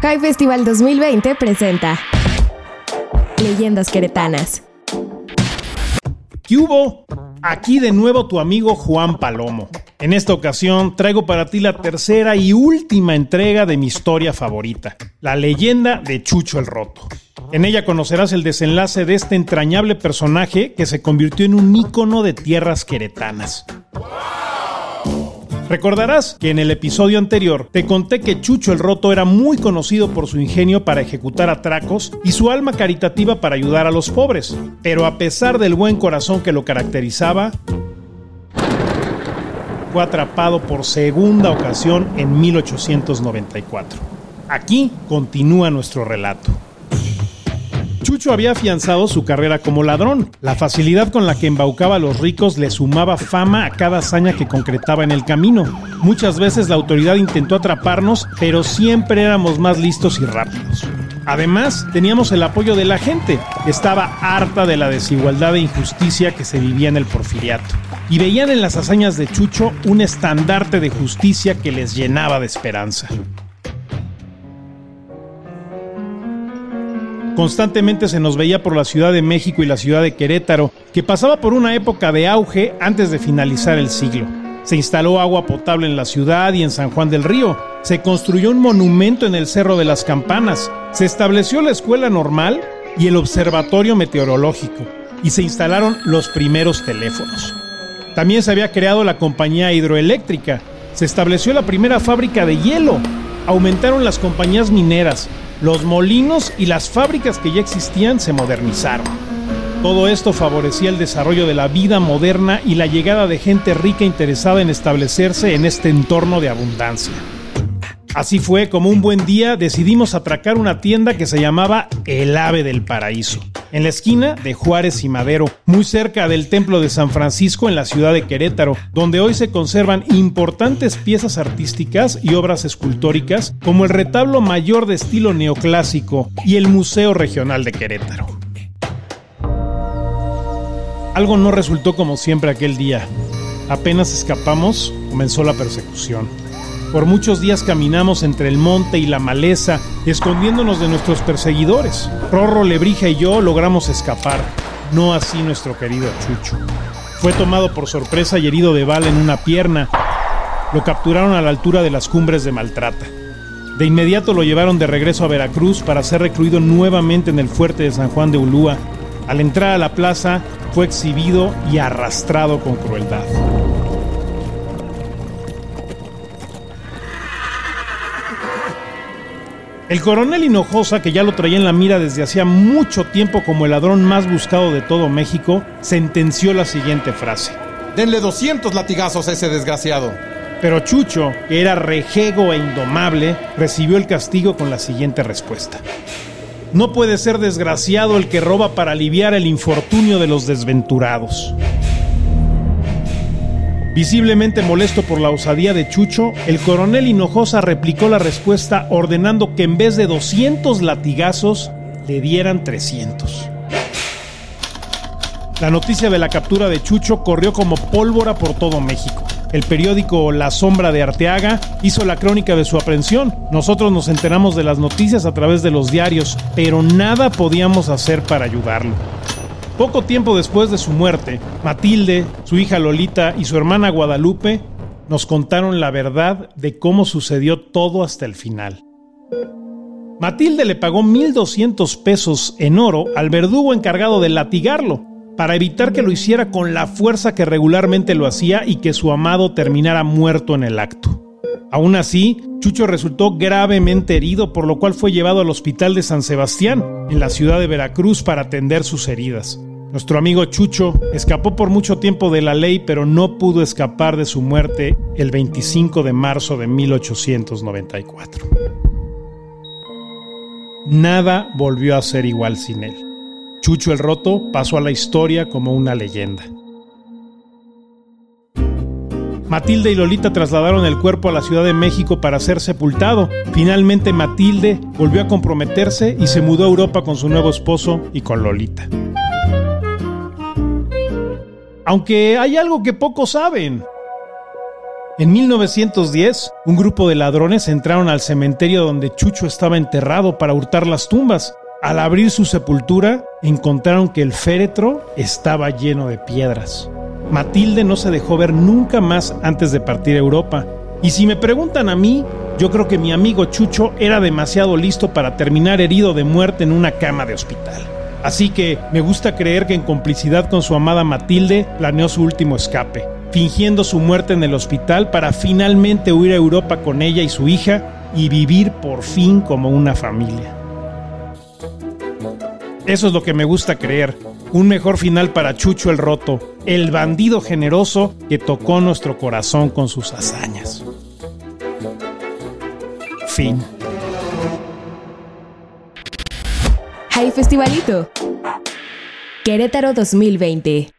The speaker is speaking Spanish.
High Festival 2020 presenta Leyendas Queretanas. ¿Qué hubo? Aquí de nuevo tu amigo Juan Palomo. En esta ocasión traigo para ti la tercera y última entrega de mi historia favorita, la leyenda de Chucho el Roto. En ella conocerás el desenlace de este entrañable personaje que se convirtió en un ícono de tierras queretanas. Recordarás que en el episodio anterior te conté que Chucho el Roto era muy conocido por su ingenio para ejecutar atracos y su alma caritativa para ayudar a los pobres, pero a pesar del buen corazón que lo caracterizaba, fue atrapado por segunda ocasión en 1894. Aquí continúa nuestro relato. Chucho había afianzado su carrera como ladrón. La facilidad con la que embaucaba a los ricos le sumaba fama a cada hazaña que concretaba en el camino. Muchas veces la autoridad intentó atraparnos, pero siempre éramos más listos y rápidos. Además, teníamos el apoyo de la gente, estaba harta de la desigualdad e injusticia que se vivía en el porfiriato. Y veían en las hazañas de Chucho un estandarte de justicia que les llenaba de esperanza. Constantemente se nos veía por la Ciudad de México y la Ciudad de Querétaro, que pasaba por una época de auge antes de finalizar el siglo. Se instaló agua potable en la ciudad y en San Juan del Río. Se construyó un monumento en el Cerro de las Campanas. Se estableció la escuela normal y el observatorio meteorológico. Y se instalaron los primeros teléfonos. También se había creado la compañía hidroeléctrica. Se estableció la primera fábrica de hielo. Aumentaron las compañías mineras los molinos y las fábricas que ya existían se modernizaron. Todo esto favorecía el desarrollo de la vida moderna y la llegada de gente rica interesada en establecerse en este entorno de abundancia. Así fue como un buen día decidimos atracar una tienda que se llamaba El Ave del Paraíso, en la esquina de Juárez y Madero, muy cerca del Templo de San Francisco en la ciudad de Querétaro, donde hoy se conservan importantes piezas artísticas y obras escultóricas como el retablo mayor de estilo neoclásico y el Museo Regional de Querétaro. Algo no resultó como siempre aquel día. Apenas escapamos, comenzó la persecución. Por muchos días caminamos entre el monte y la maleza, escondiéndonos de nuestros perseguidores. Rorro, Lebrija y yo logramos escapar, no así nuestro querido Chucho. Fue tomado por sorpresa y herido de bala en una pierna. Lo capturaron a la altura de las cumbres de Maltrata. De inmediato lo llevaron de regreso a Veracruz para ser recluido nuevamente en el fuerte de San Juan de Ulúa. Al entrar a la plaza, fue exhibido y arrastrado con crueldad. El coronel Hinojosa, que ya lo traía en la mira desde hacía mucho tiempo como el ladrón más buscado de todo México, sentenció la siguiente frase. Denle 200 latigazos a ese desgraciado. Pero Chucho, que era rejego e indomable, recibió el castigo con la siguiente respuesta. No puede ser desgraciado el que roba para aliviar el infortunio de los desventurados. Visiblemente molesto por la osadía de Chucho, el coronel Hinojosa replicó la respuesta ordenando que en vez de 200 latigazos, le dieran 300. La noticia de la captura de Chucho corrió como pólvora por todo México. El periódico La Sombra de Arteaga hizo la crónica de su aprehensión. Nosotros nos enteramos de las noticias a través de los diarios, pero nada podíamos hacer para ayudarlo. Poco tiempo después de su muerte, Matilde, su hija Lolita y su hermana Guadalupe nos contaron la verdad de cómo sucedió todo hasta el final. Matilde le pagó 1.200 pesos en oro al verdugo encargado de latigarlo, para evitar que lo hiciera con la fuerza que regularmente lo hacía y que su amado terminara muerto en el acto. Aún así, Chucho resultó gravemente herido, por lo cual fue llevado al hospital de San Sebastián, en la ciudad de Veracruz, para atender sus heridas. Nuestro amigo Chucho escapó por mucho tiempo de la ley, pero no pudo escapar de su muerte el 25 de marzo de 1894. Nada volvió a ser igual sin él. Chucho el Roto pasó a la historia como una leyenda. Matilde y Lolita trasladaron el cuerpo a la Ciudad de México para ser sepultado. Finalmente Matilde volvió a comprometerse y se mudó a Europa con su nuevo esposo y con Lolita. Aunque hay algo que pocos saben. En 1910, un grupo de ladrones entraron al cementerio donde Chucho estaba enterrado para hurtar las tumbas. Al abrir su sepultura, encontraron que el féretro estaba lleno de piedras. Matilde no se dejó ver nunca más antes de partir a Europa. Y si me preguntan a mí, yo creo que mi amigo Chucho era demasiado listo para terminar herido de muerte en una cama de hospital. Así que me gusta creer que en complicidad con su amada Matilde planeó su último escape, fingiendo su muerte en el hospital para finalmente huir a Europa con ella y su hija y vivir por fin como una familia. Eso es lo que me gusta creer. Un mejor final para Chucho el Roto, el bandido generoso que tocó nuestro corazón con sus hazañas. Fin. Hay Festivalito. Querétaro 2020.